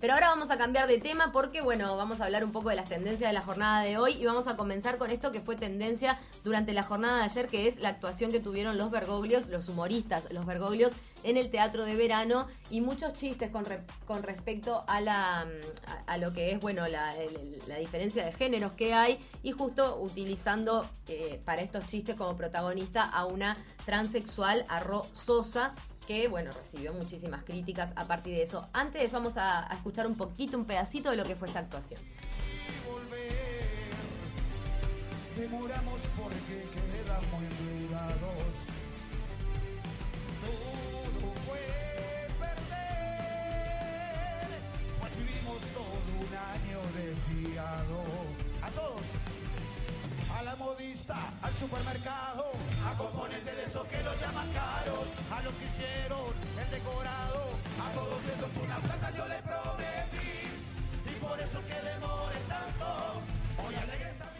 Pero ahora vamos a cambiar de tema porque, bueno, vamos a hablar un poco de las tendencias de la jornada de hoy y vamos a comenzar con esto que fue tendencia durante la jornada de ayer, que es la actuación que tuvieron los Bergoglios, los humoristas, los Bergoglios en el teatro de verano y muchos chistes con, con respecto a, la, a, lo que es, bueno, la, diferencia de géneros que hay y justo utilizando eh, para estos chistes como protagonista a una transexual, a Ro Sosa, que bueno, recibió muchísimas críticas a partir de eso. Antes vamos a, escuchar un poquito, un pedacito de lo que fue esta actuación. Demoramos porque quedamos endeudados. Todo fue perder, pues vivimos todo un año desviado. A todos, a la modista, al supermercado, a componentes de esos que los llaman caros, a los que hicieron el decorado, a todos esos una plata yo les prometí, y por eso que demore tanto.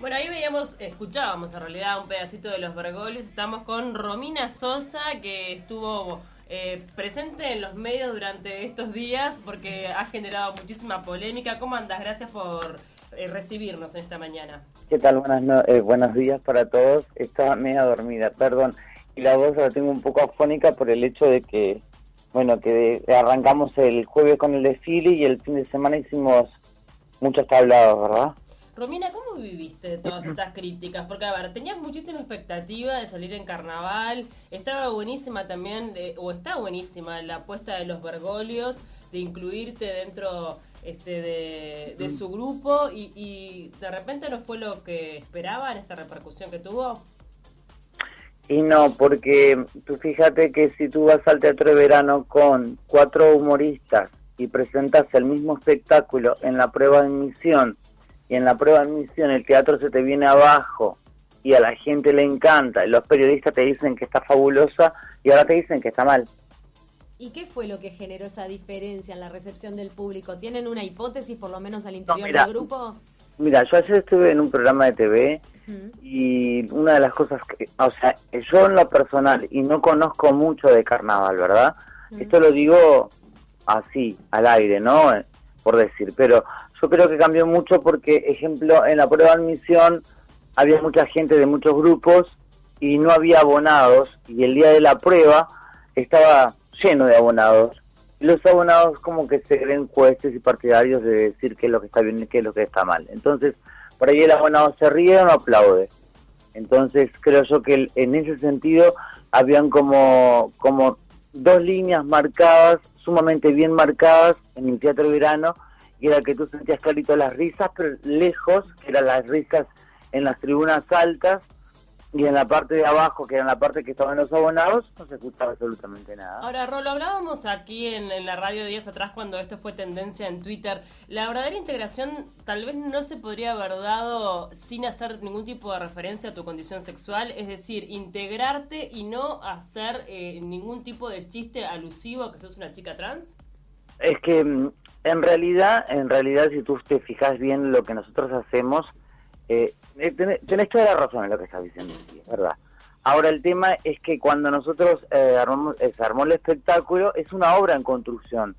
Bueno, ahí veíamos, escuchábamos en realidad un pedacito de los Bergoglios. Estamos con Romina Sosa, que estuvo eh, presente en los medios durante estos días porque ha generado muchísima polémica. ¿Cómo andas? Gracias por eh, recibirnos en esta mañana. ¿Qué tal? Buenas eh, buenos días para todos. Estaba media dormida, perdón. Y la voz la tengo un poco afónica por el hecho de que, bueno, que arrancamos el jueves con el desfile y el fin de semana hicimos muchos tablados, ¿verdad? Romina, ¿cómo viviste todas estas críticas? Porque, a ver, tenías muchísima expectativa de salir en carnaval, estaba buenísima también, eh, o está buenísima la apuesta de los Bergolios, de incluirte dentro este, de, su grupo y, de repente no fue lo que esperaban esta repercusión que tuvo? Y no, porque tú fíjate que si tú vas al teatro de verano con cuatro humoristas y presentas el mismo espectáculo en la prueba de admisión y en la prueba de admisión el teatro se te viene abajo y a la gente le encanta y los periodistas te dicen que está fabulosa y ahora te dicen que está mal. ¿Y qué fue lo que generó esa diferencia en la recepción del público? ¿Tienen una hipótesis, por lo menos al interior del grupo? Mira, yo ayer estuve en un programa de TV y una de las cosas que, o sea, yo en lo personal, y no conozco mucho de carnaval, ¿verdad? Esto lo digo así, al aire, ¿no? Por decir, pero yo creo que cambió mucho porque, ejemplo, en la prueba de admisión había mucha gente de muchos grupos y no había abonados y el día de la prueba estaba lleno de abonados. Los abonados como que se creen jueces y partidarios de decir qué es lo que está bien y qué es lo que está mal. Entonces, por ahí el abonado se ríe o no aplaude. Entonces, creo yo que en ese sentido habían como, como dos líneas marcadas, sumamente bien marcadas en el teatro verano, y era que tú sentías clarito las risas, pero lejos, que eran las risas en las tribunas altas, y en la parte de abajo, que era la parte que estaban los abonados, no se escuchaba absolutamente nada. Ahora, Rolo, hablábamos aquí en, la radio días atrás cuando esto fue tendencia en Twitter. La verdadera integración tal vez no se podría haber dado sin hacer ningún tipo de referencia a tu condición sexual, es decir, integrarte y no hacer eh, ningún tipo de chiste alusivo a que sos una chica trans. Es que mm, en realidad, en realidad, si tú te fijas bien lo que nosotros hacemos, eh, eh, tenés, toda la razón en lo que estás diciendo, verdad. Ahora el tema es que cuando nosotros eh, armamos, eh, se armó el espectáculo, es una obra en construcción,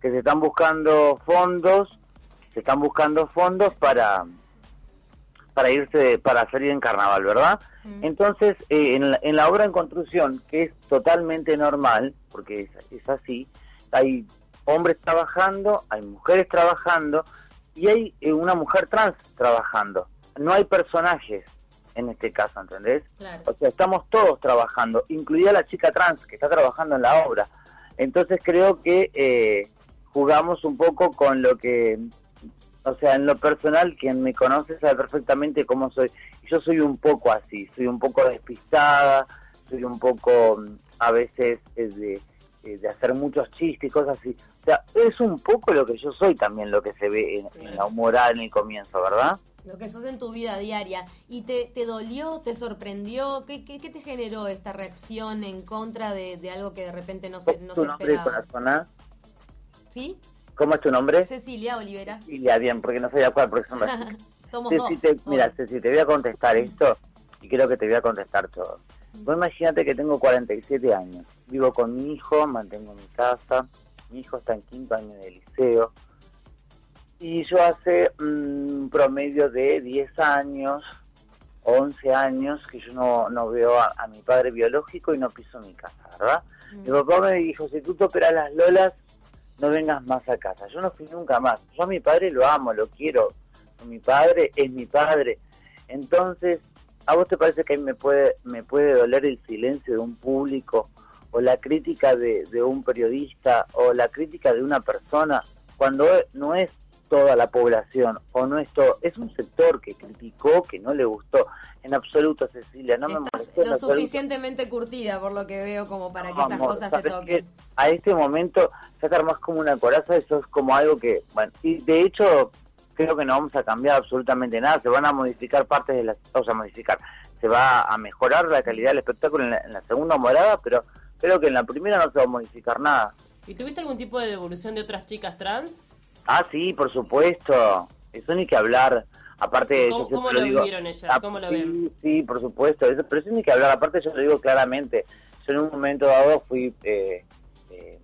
que se están buscando fondos, se están buscando fondos para para irse, para salir en carnaval, ¿verdad? Mm. Entonces, en, la, en, la, obra en construcción, que es totalmente normal, porque es, es así, hay hombres trabajando, hay mujeres trabajando y hay una mujer trans trabajando no hay personajes en este caso, ¿entendés? O sea, estamos todos trabajando, incluida la chica trans que está trabajando en la obra. Entonces creo que eh, jugamos un poco con lo que, o sea, en lo personal, quien me conoce sabe perfectamente cómo soy. Yo soy un poco así, soy un poco despistada, soy un poco a veces de, de hacer muchos chistes y cosas así. O sea, es un poco lo que yo soy también, lo que se ve en, en la humoral en el comienzo, ¿verdad? Lo que sos en tu vida diaria. ¿Y te, te dolió, te sorprendió? ¿Qué, ¿Qué, qué, te generó esta reacción en contra de, de algo que de repente no se, no ¿Tu se nombre, esperaba? ¿Sí? ¿Cómo es tu nombre? Cecilia Olivera. Cecilia, bien, porque no sabía cuál, porque son Somos dos. mira, Ceci, te voy a contestar esto y creo que te voy a contestar todo. Vos imagínate que tengo 47 años, vivo con mi hijo, mantengo mi casa, mi hijo está en quinto año de liceo, Y yo hace un promedio de 10 años, 11 años, que yo no, no veo a, a mi padre biológico y no piso mi casa, ¿verdad? Mi papá me dijo, si tú te operas las lolas, no vengas más a casa. Yo no fui nunca más. Yo a mi padre lo amo, lo quiero. Mi padre es mi padre. Entonces, ¿a vos te parece que a mí me puede, me puede doler el silencio de un público o la crítica de, de un periodista o la crítica de una persona cuando no es toda la población o no es todo, es un sector que criticó, que no le gustó en absoluto, Cecilia, no me Estás molestó en lo suficientemente curtida por lo que veo como para que estas amor, cosas te ¿sabes toquen. A este momento sacar más como una coraza, eso es como algo que, bueno, y de hecho creo que no vamos a cambiar absolutamente nada, se van a modificar partes de las, o sea, modificar, se va a mejorar la calidad del espectáculo en la, en la segunda morada, pero creo que en la primera no se va a modificar nada. ¿Y tuviste algún tipo de devolución de otras chicas trans? Ah, sí, por supuesto, eso ni que hablar. Aparte, ¿Cómo- yo cómo lo digo, vivieron ellas? ah, ¿Cómo lo sí, ven? Sí, por supuesto, eso, pero eso ni que hablar. Aparte, yo lo digo claramente. Yo en un momento dado fui, eh, eh,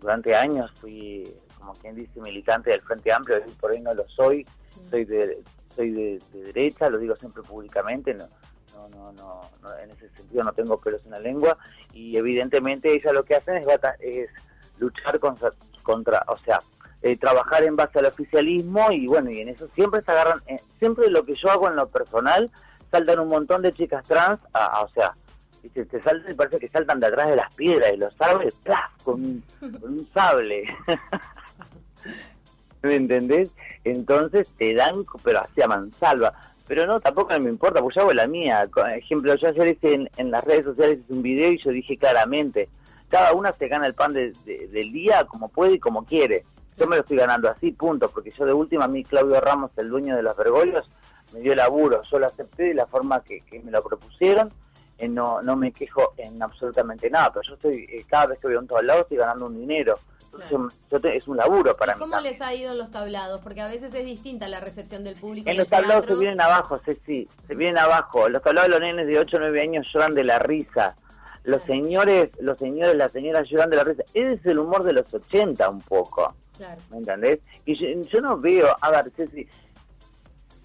durante años fui, como quien dice, militante del Frente Amplio, y por ahí no lo soy. Soy de soy de, de derecha, lo digo siempre públicamente, no, no, no, no, no, en ese sentido no tengo pelos en la lengua y evidentemente ellas lo que hacen es, es luchar contra, contra o sea, eh, trabajar en base al oficialismo y bueno, y en eso siempre se agarran, eh, siempre lo que yo hago en lo personal, saltan un montón de chicas trans, a, o sea, ¿viste? te saltan y parece que saltan de atrás de las piedras y los sables, ¡plaf! con, con un sable. ¿Me entendés? Entonces te dan, pero hacia mansalva. Pero no, tampoco me importa, pues yo hago la mía. Ejemplo, yo ayer hice en, las redes sociales hice un video y yo dije claramente, cada una se gana el pan de- de- del día como puede y como quiere. Yo me lo estoy ganando así, punto, porque yo de última, a mí Claudio Ramos, el dueño de los Bergolios, me dio laburo, yo lo acepté de la forma que, que me lo propusieron, eh, no, no me quejo en absolutamente nada, pero yo estoy, eh, cada vez que voy a un todos lados estoy ganando un dinero. Entonces, Claro. yo te- es un laburo para ¿Y mí. cómo también. les ha ido en los tablados? Porque a veces es distinta la recepción del público. En los tablados se vienen abajo, sí, se vienen abajo. Los tablados los nenes de 8 o 9 años lloran de la risa. Los Claro. señores, los señores, las señoras lloran de la risa. Ese es el humor de los 80 un poco, Claro. ¿me entendés? Y yo, yo no veo, a ver, Ceci,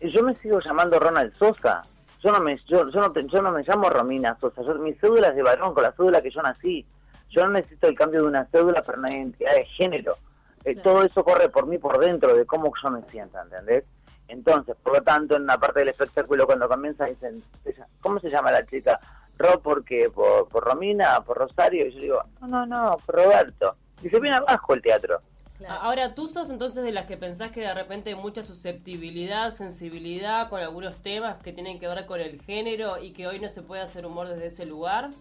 yo me sigo llamando Ronald Sosa. Yo no me, yo, yo no, yo no me llamo Romina Sosa. Yo, mi cédula es de varón, con la cédula que yo nací. Yo no necesito el cambio de una cédula para una identidad de género. Eh, Claro. Todo eso corre por mí por dentro de cómo yo me siento, ¿entendés? Entonces, por lo tanto, en la parte del espectáculo, cuando comienza, dicen, ¿cómo se llama la chica? Ro, porque por, por Romina, por Rosario. Y yo digo, no, no, no, por Roberto. Y se viene abajo el teatro. Claro. Ahora, ¿tú sos entonces de las que pensás que de repente hay mucha susceptibilidad, sensibilidad con algunos temas que tienen que ver con el género y que hoy no se puede hacer humor desde ese lugar?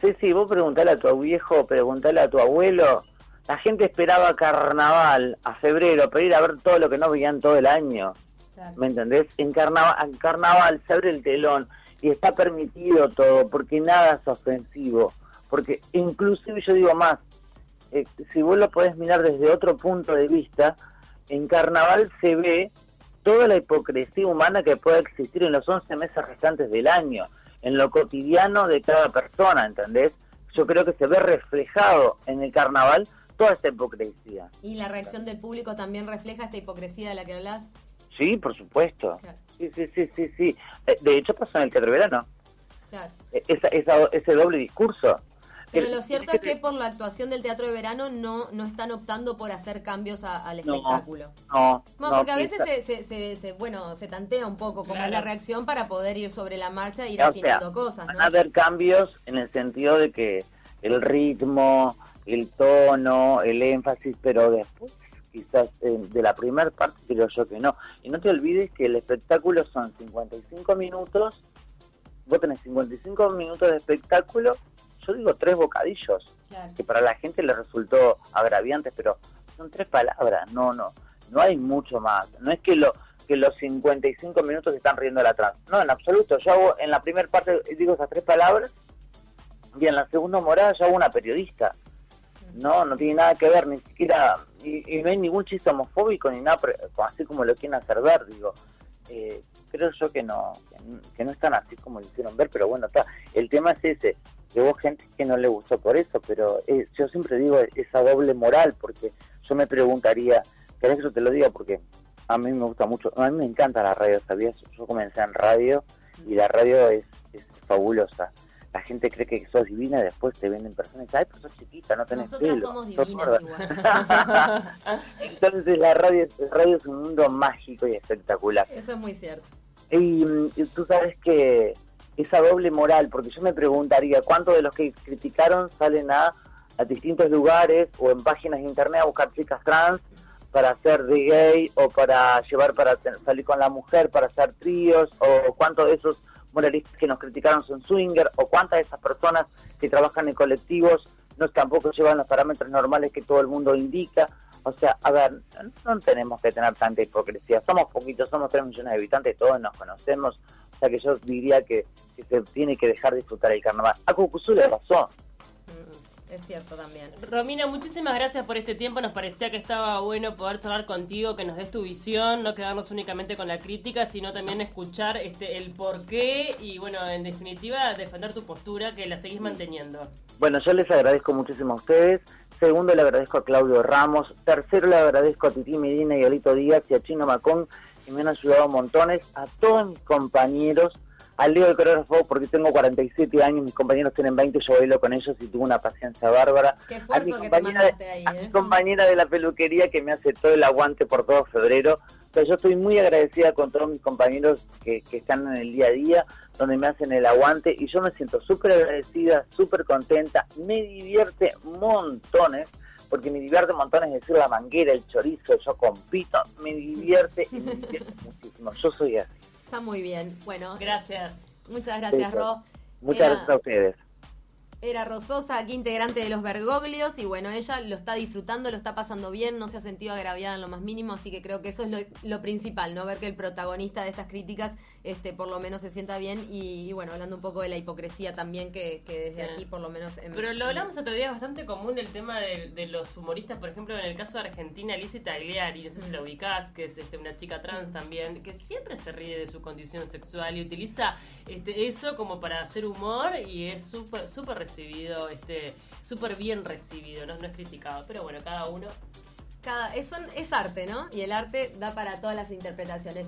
Sí, sí, vos preguntale a tu viejo, preguntale a tu abuelo. La gente esperaba carnaval a febrero para ir a ver todo lo que no veían todo el año. claro. ¿Me entendés? En carnaval, en carnaval se abre el telón y está permitido todo porque nada es ofensivo. Porque inclusive yo digo más, eh, si vos lo podés mirar desde otro punto de vista, en carnaval se ve toda la hipocresía humana que puede existir en los 11 meses restantes del año, en lo cotidiano de cada persona, ¿entendés? Yo creo que se ve reflejado en el carnaval toda esta hipocresía. ¿Y la reacción del público también refleja esta hipocresía de la que hablas? Sí, por supuesto. Claro. Sí, sí, sí, sí, sí. Eh, De hecho pasó en el Teatro Verano. Claro. Eh, Esa, esa- ese doble discurso. Pero El- lo cierto es que por la actuación del teatro de verano no, no están optando por hacer cambios a- al espectáculo. No, No, no, porque a veces se, se, se- se- bueno, se tantea un poco cómo es Claro. la reacción para poder ir sobre la marcha e ir o sea, afinando cosas, van a haber cambios en el sentido de que el ritmo, el tono, el énfasis, pero después quizás eh, de la primera parte creo yo que no. Y no te olvides que el espectáculo son 55 minutos, vos tenés 55 minutos de espectáculo, yo digo tres bocadillos. Claro. que para la gente le resultó agraviante, pero son tres palabras, no, no, no hay mucho más. No es que lo que los 55 minutos se están riendo de la trans. No, en absoluto. Yo hago en la primera parte digo esas tres palabras y en la segunda morada yo hago una periodista. No, no tiene nada que ver, ni siquiera, y, y no hay ningún chiste homofóbico ni nada, así como lo quieren hacer ver, digo. Eh, creo yo que no, que no están así como lo hicieron ver, pero bueno, está. El tema es ese, que hubo gente que no le gustó por eso, pero eh, yo siempre digo esa doble moral, porque yo me preguntaría, ¿querés que yo te lo diga? Porque A mí me gusta mucho, a mí me encanta la radio, ¿sabías? Yo comencé en radio y la radio es, es fabulosa. La gente cree que sos divina y después te ven en persona y dicen, ay, pero sos chiquita, no tenés Nosotras pelo. somos divinas gorda". igual. Entonces la radio, la radio es un mundo mágico y espectacular. Eso es muy cierto. Y, mm, y tú sabes que esa doble moral, porque yo me preguntaría, ¿cuántos de los que criticaron salen a, a distintos lugares o en páginas de internet a buscar chicas trans para hacer de gay o para llevar para salir con la mujer, para hacer tríos, o cuántos de esos moralistas que nos criticaron son swinger, o cuántas de esas personas que trabajan en colectivos no tampoco llevan los parámetros normales que todo el mundo indica. O sea, a ver, no tenemos que tener tanta hipocresía. Somos poquitos, somos 3 millones de habitantes, todos nos conocemos. O sea que yo diría que, que se tiene que dejar disfrutar el carnaval. A Cucuzú le pasó. Mm, Es cierto también. Romina, muchísimas gracias por este tiempo. Nos parecía que estaba bueno poder charlar contigo, que nos des tu visión, no quedarnos únicamente con la crítica, sino también escuchar este el porqué y, bueno, en definitiva, defender tu postura, que la seguís manteniendo. Bueno, yo les agradezco muchísimo a ustedes. Segundo, le agradezco a Claudio Ramos. Tercero, le agradezco a Titi Medina y a Olito Díaz y a Chino Macón, que me han ayudado montones. A todos mis compañeros, al Leo del coreógrafo, porque tengo 47 años, mis compañeros tienen 20, yo bailo con ellos y tuve una paciencia bárbara. Qué A mi que te a ¿eh? compañera de la peluquería que me hace todo el aguante por todo febrero. O sea, yo estoy muy agradecida con todos mis compañeros que, que están en el día a día, donde me hacen el aguante y yo me siento súper agradecida, súper contenta, me divierte montones, porque me divierte montones decir la manguera, el chorizo, yo compito, me divierte y me divierte muchísimo. Yo soy así. Está muy bien. Bueno, Gracias. muchas gracias, Eso. Ro. Muchas Era- gracias a ustedes. Era Rososa, aquí integrante de los Bergoglios, y bueno, ella lo está disfrutando, lo está pasando bien, no se ha sentido agraviada en lo más mínimo, así que creo que eso es lo, lo principal, ¿no? Ver que el protagonista de estas críticas, este, por lo menos se sienta bien, y, y bueno, hablando un poco de la hipocresía también, que, que desde Sí. aquí, por lo menos. en- Pero lo hablamos otro día, es bastante común el tema de, de los humoristas, por ejemplo, en el caso de Argentina, Lizzie Tagliari, no sé si la ubicás, que es este, una chica trans también, que siempre se ríe de su condición sexual y utiliza este, eso como para hacer humor y es súper súper recibido, este súper bien recibido, ¿no? es criticado, pero bueno, cada uno Cada, es, es arte, ¿no? Y el arte da para todas las interpretaciones.